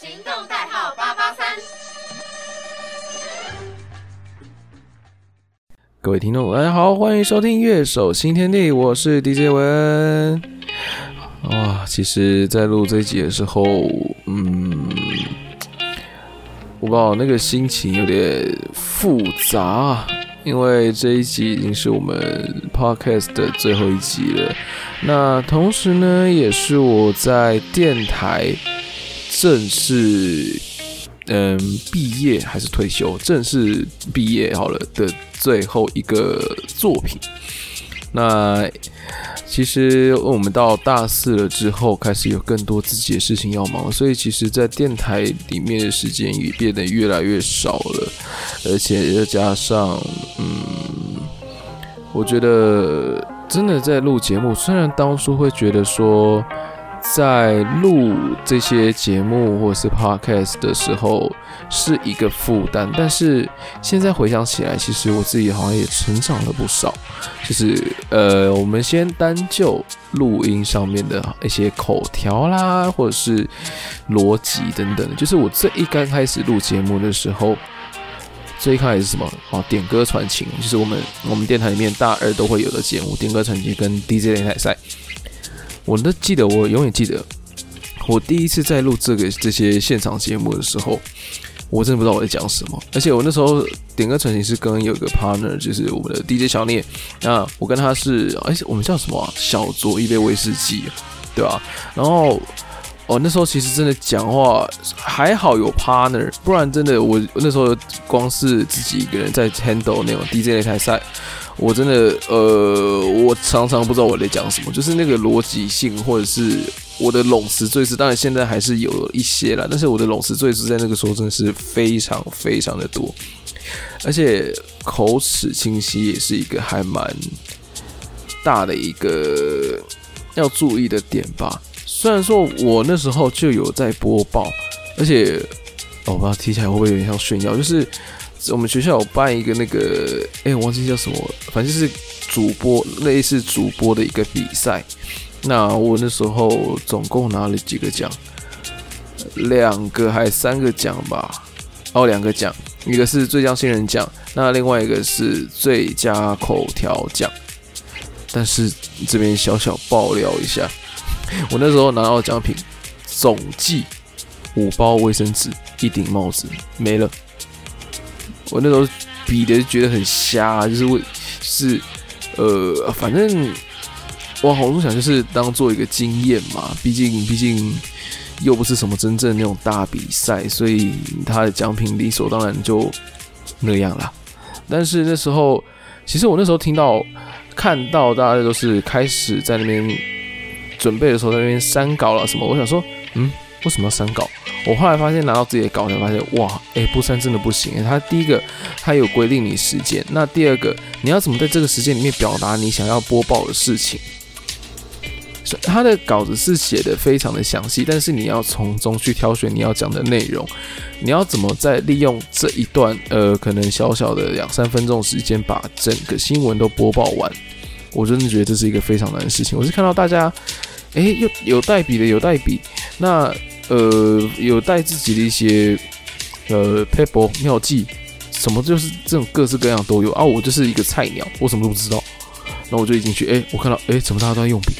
行动代号八八三。各位听众，大家好，欢迎收听《乐手新天地》，我是 DJ 文。哇，其实，在录这一集的时候，嗯，我不知道那个心情有点复杂，因为这一集已经是我们 Podcast 的最后一集了。那同时呢，也是我在电台正式。嗯，毕业还是退休？正式毕业好了的最后一个作品。那其实我们到大四了之后，开始有更多自己的事情要忙，所以其实，在电台里面的时间也变得越来越少了。而且又加上，嗯，我觉得真的在录节目，虽然当初会觉得说。在录这些节目或者是 podcast 的时候是一个负担，但是现在回想起来，其实我自己好像也成长了不少。就是呃，我们先单就录音上面的一些口条啦，或者是逻辑等等，就是我最一刚开始录节目的时候，最一开始是什么？哦，点歌传情，就是我们我们电台里面大二都会有的节目，点歌传情跟 DJ 擂台赛。我都记得，我永远记得，我第一次在录这个这些现场节目的时候，我真的不知道我在讲什么。而且我那时候点歌成型是跟有个 partner，就是我们的 DJ 小聂，那我跟他是，哎我们叫什么？小酌一杯威士忌，对吧？然后，哦，那时候其实真的讲话还好有 partner，不然真的我那时候光是自己一个人在 handle 那种 DJ 擂台赛。我真的，呃，我常常不知道我在讲什么，就是那个逻辑性，或者是我的冗词最是，当然现在还是有一些了，但是我的冗词最是在那个时候真的是非常非常的多，而且口齿清晰也是一个还蛮大的一个要注意的点吧。虽然说我那时候就有在播报，而且我不知道提起来会不会有点像炫耀，就是。我们学校有办一个那个，哎，我忘记叫什么，反正是主播类似主播的一个比赛。那我那时候总共拿了几个奖，两个还三个奖吧？哦，两个奖，一个是最佳新人奖，那另外一个是最佳口条奖。但是这边小小爆料一下，我那时候拿到奖品，总计五包卫生纸，一顶帽子，没了。我那时候比的觉得很瞎，就是为是呃，反正我好多想就是当做一个经验嘛，毕竟毕竟又不是什么真正那种大比赛，所以他的奖品理所当然就那样了。但是那时候，其实我那时候听到看到大家都是开始在那边准备的时候，在那边删稿了什么，我想说，嗯，为什么要删稿？我后来发现拿到自己的稿才发现，哇，哎，不删真的不行。他第一个，他有规定你时间；那第二个，你要怎么在这个时间里面表达你想要播报的事情？他的稿子是写的非常的详细，但是你要从中去挑选你要讲的内容。你要怎么在利用这一段呃，可能小小的两三分钟时间，把整个新闻都播报完？我真的觉得这是一个非常难的事情。我是看到大家，哎，有有带笔的，有带笔，那。呃，有带自己的一些呃 paper 妙计，什么就是这种各式各样都有啊。我就是一个菜鸟，我什么都不知道。那我就一进去，哎，我看到，哎，怎么大家都在用笔？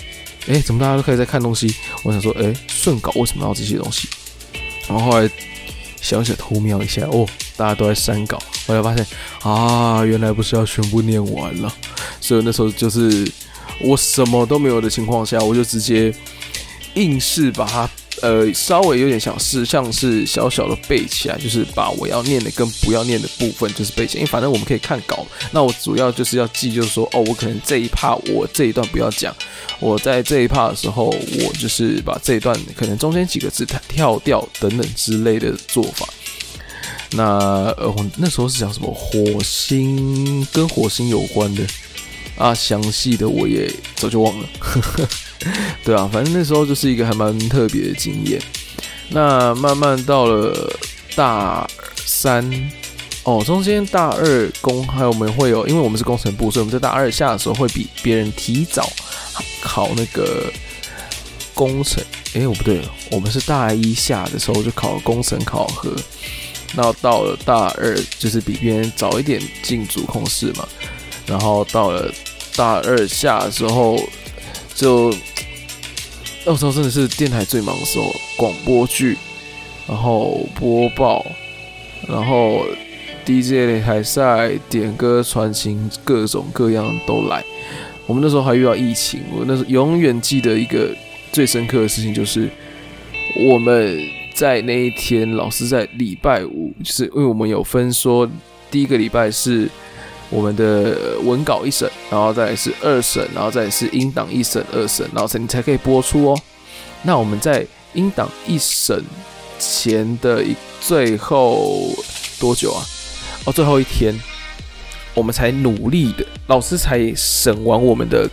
哎，怎么大家都可以在看东西？我想说，哎，顺稿为什么要这些东西？然后后来小小偷瞄一下，哦，大家都在删稿。后来发现啊，原来不是要全部念完了。所以那时候就是我什么都没有的情况下，我就直接硬是把它。呃，稍微有点想是像是小小的背起来，就是把我要念的跟不要念的部分就是背起来，因为反正我们可以看稿。那我主要就是要记，就是说，哦，我可能这一趴我这一段不要讲，我在这一趴的时候，我就是把这一段可能中间几个字跳掉等等之类的做法。那呃，我那时候是讲什么火星跟火星有关的啊，详细的我也早就忘了。对啊，反正那时候就是一个还蛮特别的经验。那慢慢到了大三，哦，中间大二工还有我们会有，因为我们是工程部，所以我们在大二下的时候会比别人提早考那个工程，诶，我不对了，我们是大一下的时候就考工程考核，那到了大二就是比别人早一点进主控室嘛，然后到了大二下的时候就，那时候真的是电台最忙的时候，广播剧，然后播报，然后 DJ 擂台赛、点歌、传情，各种各样都来。我们那时候还遇到疫情，我那时候永远记得一个最深刻的事情，就是我们在那一天，老师在礼拜五，就是因为我们有分说，第一个礼拜是我们的文稿一审，然后再是二审，然后再是音档一审、二审，然后才你才可以播出哦。那我们在音档一审前的一最后多久啊？哦，最后一天。我们才努力的，老师才审完我们的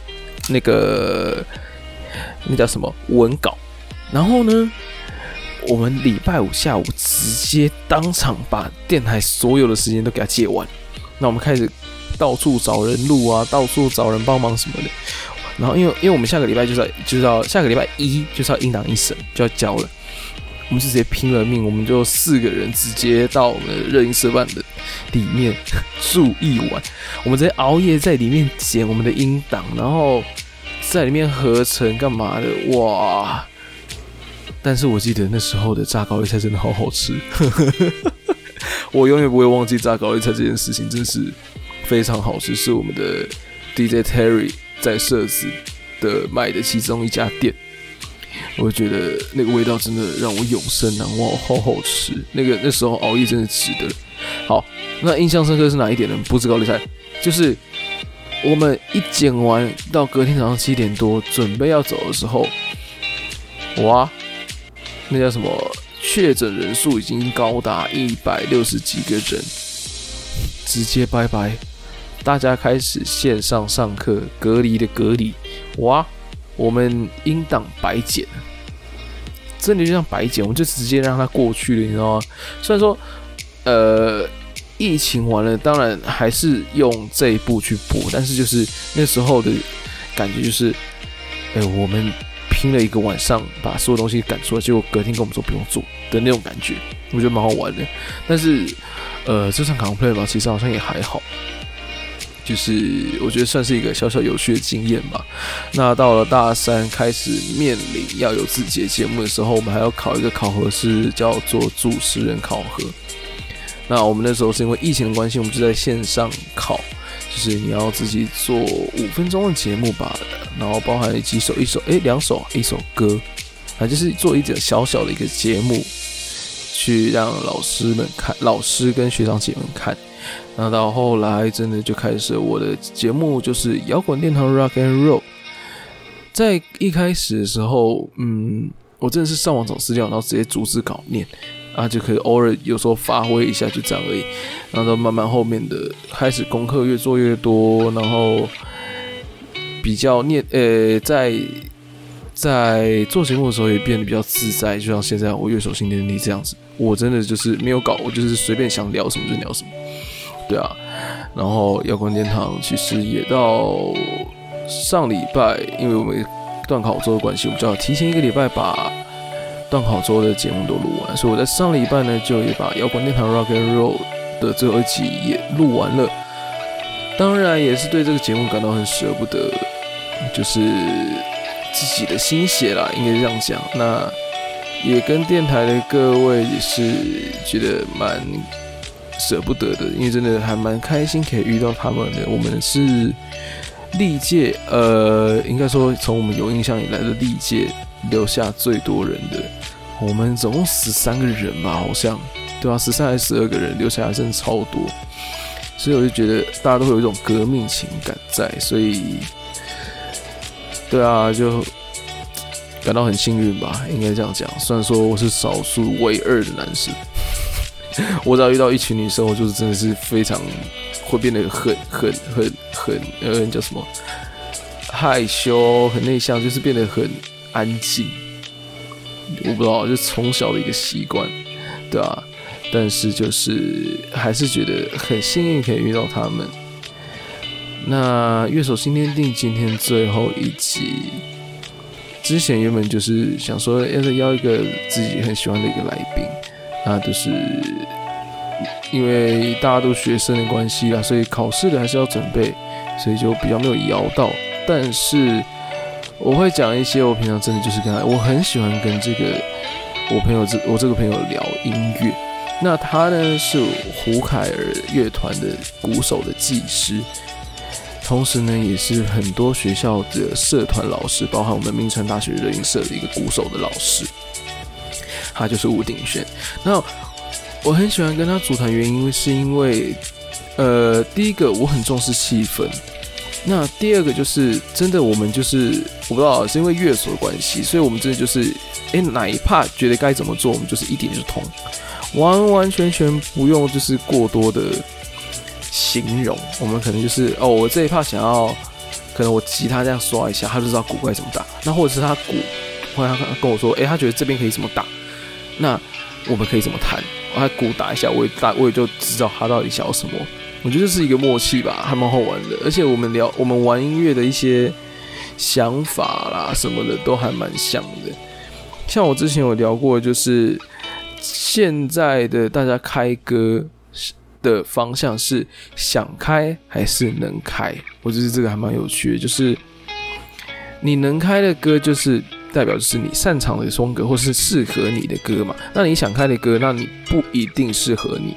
那个那叫什么文稿，然后呢，我们礼拜五下午直接当场把电台所有的时间都给他借完，那我们开始到处找人录啊，到处找人帮忙什么的，然后因为因为我们下个礼拜就是要就是要下个礼拜一就是要音档一审就要交了。我们直接拼了命，我们就四个人直接到我们的热音社办的里面 住一晚。我们直接熬夜在里面剪我们的音档，然后在里面合成干嘛的？哇！但是我记得那时候的炸高丽菜真的好好吃，我永远不会忘记炸高丽菜这件事情，真是非常好吃，是我们的 DJ Terry 在设置的卖的其中一家店。我觉得那个味道真的让我永生难忘，好好吃。那个那时候熬夜真的值得。好，那印象深刻是哪一点呢？不是高丽菜，就是我们一剪完到隔天早上七点多准备要走的时候，哇，那叫什么？确诊人数已经高达一百六十几个人，直接拜拜。大家开始线上上课，隔离的隔离，哇。我们音档白捡，真的就像白捡，我们就直接让它过去了，你知道吗？虽然说，呃，疫情完了，当然还是用这一步去播，但是就是那时候的感觉就是，哎，我们拼了一个晚上把所有东西赶出来，结果隔天跟我们说不用做的那种感觉，我觉得蛮好玩的。但是，呃，这场 complay 吧，其实好像也还好。就是我觉得算是一个小小有趣的经验吧。那到了大三开始面临要有自己的节目的时候，我们还要考一个考核，是叫做主持人考核。那我们那时候是因为疫情的关系，我们就在线上考，就是你要自己做五分钟的节目吧，然后包含几首，一首诶，两首，一首歌，啊，就是做一点小小的一个节目，去让老师们看，老师跟学长姐们看。那到后来，真的就开始我的节目，就是摇滚殿堂 Rock and Roll。在一开始的时候，嗯，我真的是上网找资料，然后直接逐字稿念，啊，就可以偶尔有时候发挥一下，就这样而已。然后到慢慢后面的开始功课越做越多，然后比较念，呃，在在做节目的时候也变得比较自在，就像现在我乐手新天地这样子，我真的就是没有搞，我就是随便想聊什么就聊什么。对啊，然后摇滚殿堂其实也到上礼拜，因为我们断考周的关系，我们就要提前一个礼拜把断考周的节目都录完，所以我在上礼拜呢就也把摇滚殿堂 Rock and Roll 的最后一集也录完了。当然也是对这个节目感到很舍不得，就是自己的心血啦，应该是这样讲。那也跟电台的各位也是觉得蛮。舍不得的，因为真的还蛮开心可以遇到他们的。我们是历届，呃，应该说从我们有印象以来的历届留下最多人的。我们总共十三个人吧，好像，对啊，十三还是十二个人留下来，真的超多。所以我就觉得大家都会有一种革命情感在，所以，对啊，就感到很幸运吧，应该这样讲。虽然说我是少数唯二的男生。我只要遇到一群女生，我就是真的是非常会变得很很很很呃叫什么害羞、很内向，就是变得很安静。我不知道，就从小的一个习惯，对啊。但是就是还是觉得很幸运可以遇到他们。那乐手新天地今天最后一集，之前原本就是想说要是邀一个自己很喜欢的一个来宾，那就是因为大家都学生的关系啦，所以考试的还是要准备，所以就比较没有摇到。但是我会讲一些我平常真的就是跟他，我很喜欢跟这个我朋友这我这个朋友聊音乐。那他呢是胡凯尔乐团的鼓手的技师。同时呢，也是很多学校的社团老师，包含我们名城大学热音社的一个鼓手的老师，他就是吴鼎轩。那我很喜欢跟他组团，原因是因为，呃，第一个我很重视气氛，那第二个就是真的，我们就是我不知道是因为乐手的关系，所以我们真的就是，哎，哪一怕觉得该怎么做，我们就是一点就通，完完全全不用就是过多的。形容我们可能就是哦，我这一趴想要，可能我吉他这样刷一下，他就知道鼓该怎么打。那或者是他鼓，或者他跟我说，诶，他觉得这边可以怎么打，那我们可以怎么弹？他鼓打一下，我也大，我也就知道他到底想要什么。我觉得这是一个默契吧，还蛮好玩的。而且我们聊我们玩音乐的一些想法啦什么的都还蛮像的。像我之前有聊过，就是现在的大家开歌。的方向是想开还是能开？我觉得这个还蛮有趣的，就是你能开的歌，就是代表就是你擅长的风格，或是适合你的歌嘛。那你想开的歌，那你不一定适合你，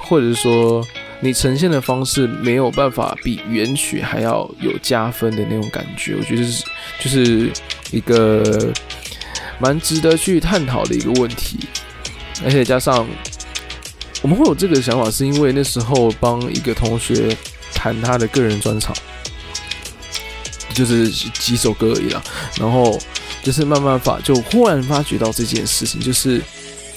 或者是说你呈现的方式没有办法比原曲还要有加分的那种感觉。我觉得是就是一个蛮值得去探讨的一个问题，而且加上。我们会有这个想法，是因为那时候帮一个同学弹他的个人专场，就是几首歌而已啦。然后就是慢慢发，就忽然发觉到这件事情，就是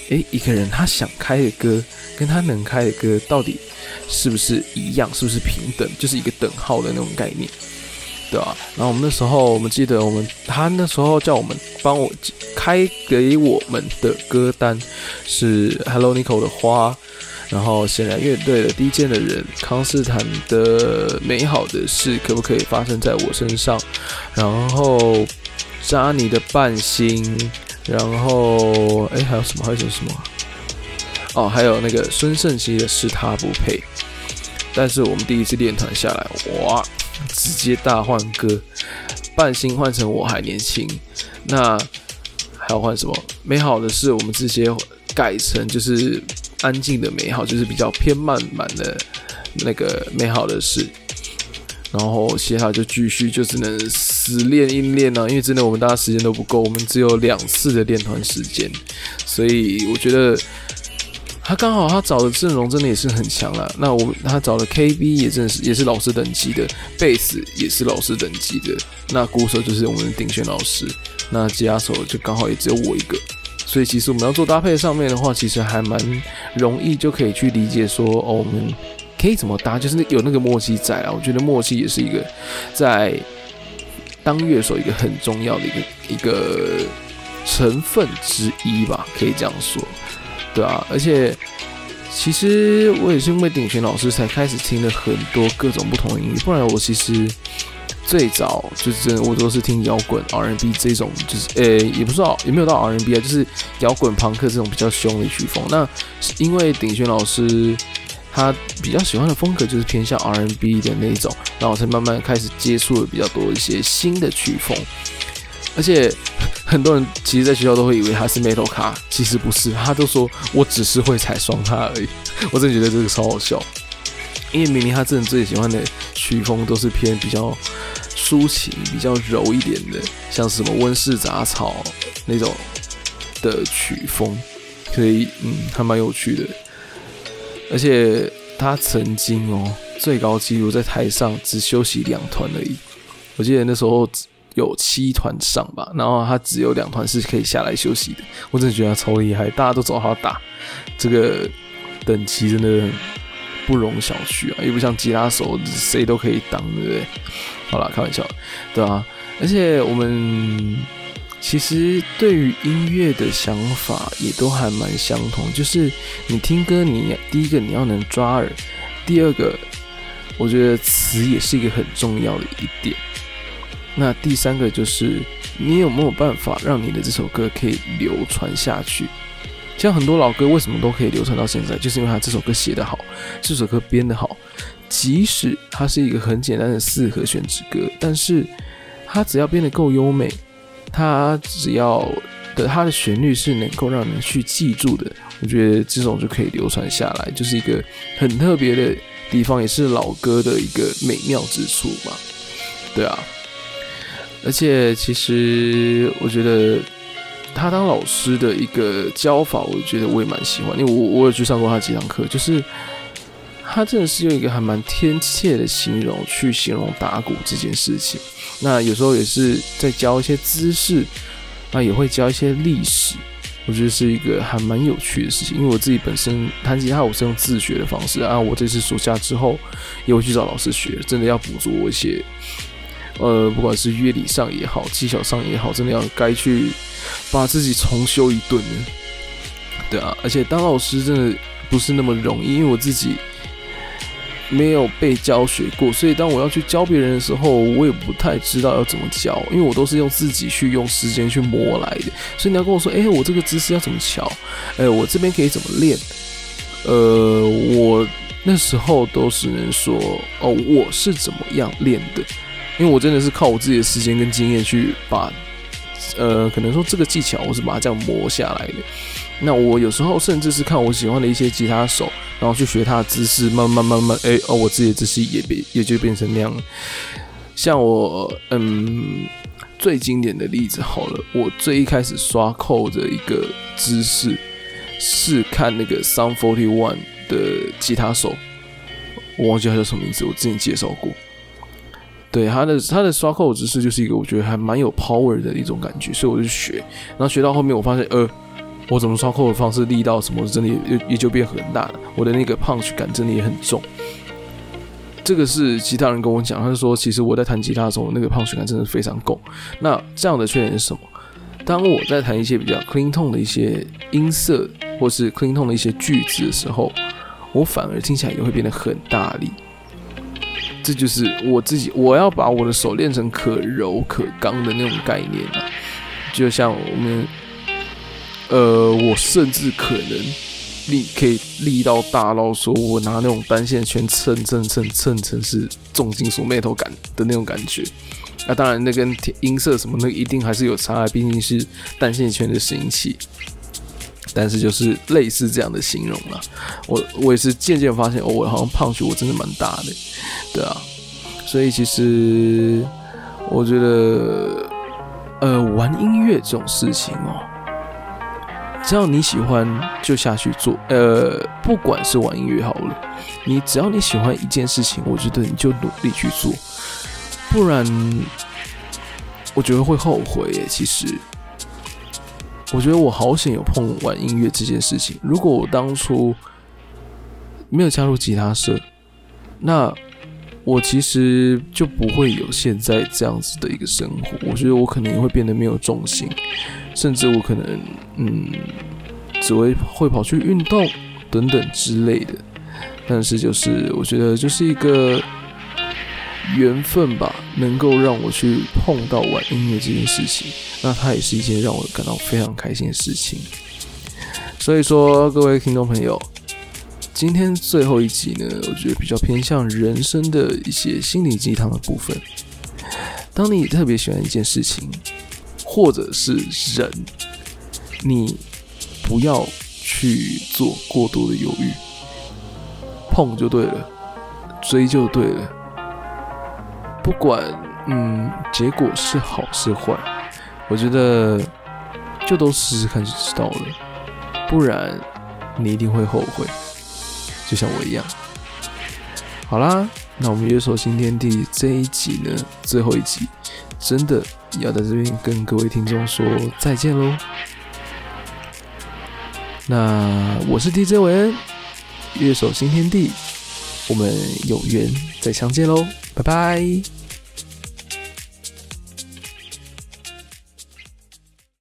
诶，一个人他想开的歌，跟他能开的歌，到底是不是一样，是不是平等，就是一个等号的那种概念。对啊，然后我们那时候，我们记得我们他那时候叫我们帮我开给我们的歌单是 Hello Nico 的花，然后显然乐队的低贱的人，康斯坦的美好的事可不可以发生在我身上？然后扎尼的半心，然后哎还有什么？还有什么？哦，还有那个孙胜熙的是他不配。但是我们第一次练团下来，哇！直接大换歌，半星换成我还年轻，那还要换什么？美好的是我们直接改成就是安静的美好，就是比较偏慢慢的那个美好的事。然后接下来就继续就只能死练硬练了，因为真的我们大家时间都不够，我们只有两次的练团时间，所以我觉得。他刚好他找的阵容真的也是很强了。那我他找的 KB 也真的是也是老师等级的，贝斯也是老师等级的。那鼓手就是我们的顶选老师，那吉他手就刚好也只有我一个。所以其实我们要做搭配上面的话，其实还蛮容易就可以去理解说哦，我们可以怎么搭，就是有那个默契在啊。我觉得默契也是一个在当乐手一个很重要的一个一个成分之一吧，可以这样说。对啊，而且其实我也是因为鼎泉老师才开始听了很多各种不同的音乐，不然我其实最早就是真的我都是听摇滚 R&B 这种，就是呃也不知道有没有到 R&B 啊，就是摇滚朋克这种比较凶的曲风。那因为鼎泉老师他比较喜欢的风格就是偏向 R&B 的那种，然后我才慢慢开始接触了比较多一些新的曲风，而且。很多人其实，在学校都会以为他是 metal 卡，其实不是，他都说我只是会踩双踏而已。我真的觉得这个超好笑，因为明明他真的最喜欢的曲风都是偏比较抒情、比较柔一点的，像什么温室杂草那种的曲风，所以嗯，还蛮有趣的。而且他曾经哦，最高纪录在台上只休息两团而已，我记得那时候。有七团上吧，然后他只有两团是可以下来休息的。我真的觉得他超厉害，大家都找他打，这个等级真的不容小觑啊！又不像吉他手，谁都可以当，对不对？好了，开玩笑，对啊。而且我们其实对于音乐的想法也都还蛮相同，就是你听歌，你第一个你要能抓耳，第二个我觉得词也是一个很重要的一点。那第三个就是你有没有办法让你的这首歌可以流传下去？像很多老歌为什么都可以流传到现在，就是因为他这首歌写得好，这首歌编得好。即使它是一个很简单的四和弦之歌，但是它只要编得够优美，它只要的它的旋律是能够让人去记住的，我觉得这种就可以流传下来，就是一个很特别的地方，也是老歌的一个美妙之处嘛。对啊，而且其实我觉得他当老师的一个教法，我觉得我也蛮喜欢，因为我我有去上过他几堂课，就是。他真的是用一个还蛮贴切的形容去形容打鼓这件事情。那有时候也是在教一些姿势，那也会教一些历史。我觉得是一个还蛮有趣的事情。因为我自己本身弹吉他，我是用自学的方式啊。我这次暑假之后也会去找老师学，真的要补足一些，呃，不管是乐理上也好，技巧上也好，真的要该去把自己重修一顿。对啊，而且当老师真的不是那么容易，因为我自己。没有被教学过，所以当我要去教别人的时候，我也不太知道要怎么教，因为我都是用自己去用时间去磨来的。所以你要跟我说，哎，我这个姿势要怎么调？哎，我这边可以怎么练？呃，我那时候都是能说，哦，我是怎么样练的？因为我真的是靠我自己的时间跟经验去把，呃，可能说这个技巧，我是把它这样磨下来的。那我有时候甚至是看我喜欢的一些吉他手，然后去学他的姿势，慢慢慢慢，哎哦，我自己的姿势也变也就变成那样。像我，嗯，最经典的例子好了，我最一开始刷扣的一个姿势是看那个 Sound Forty One 的吉他手，我忘记他叫什么名字，我之前介绍过。对他的他的刷扣姿势就是一个我觉得还蛮有 power 的一种感觉，所以我就学，然后学到后面我发现，呃。我怎么刷扣的方式，力道什么，真的也也就变很大了。我的那个 punch 感真的也很重。这个是其他人跟我讲，他说其实我在弹吉他的时候，那个 punch 感真的非常够。那这样的缺点是什么？当我在弹一些比较 clean tone 的一些音色，或是 clean tone 的一些句子的时候，我反而听起来也会变得很大力。这就是我自己，我要把我的手练成可柔可刚的那种概念啊，就像我们。呃，我甚至可能力可以力到大到说，我拿那种单线圈蹭蹭蹭蹭成是重金属面头感的那种感觉。那当然，那跟音色什么那一定还是有差，毕竟是单线圈的拾音器。但是就是类似这样的形容了。我我也是渐渐发现，哦，我好像胖去，我真的蛮大的，对啊。所以其实我觉得，呃，玩音乐这种事情哦。只要你喜欢，就下去做。呃，不管是玩音乐好了，你只要你喜欢一件事情，我觉得你就努力去做，不然我觉得会后悔。其实，我觉得我好险有碰玩音乐这件事情。如果我当初没有加入吉他社，那我其实就不会有现在这样子的一个生活。我觉得我可能也会变得没有重心。甚至我可能，嗯，只会会跑去运动等等之类的，但是就是我觉得就是一个缘分吧，能够让我去碰到玩音乐这件事情，那它也是一件让我感到非常开心的事情。所以说，各位听众朋友，今天最后一集呢，我觉得比较偏向人生的一些心灵鸡汤的部分。当你特别喜欢一件事情。或者是人，你不要去做过多的犹豫，碰就对了，追就对了。不管嗯结果是好是坏，我觉得就都试试看就知道了。不然你一定会后悔，就像我一样。好啦，那我们约手新天地这一集呢，最后一集。真的要在这边跟各位听众说再见喽。那我是 DJ 韦恩，乐手新天地，我们有缘再相见喽，拜拜。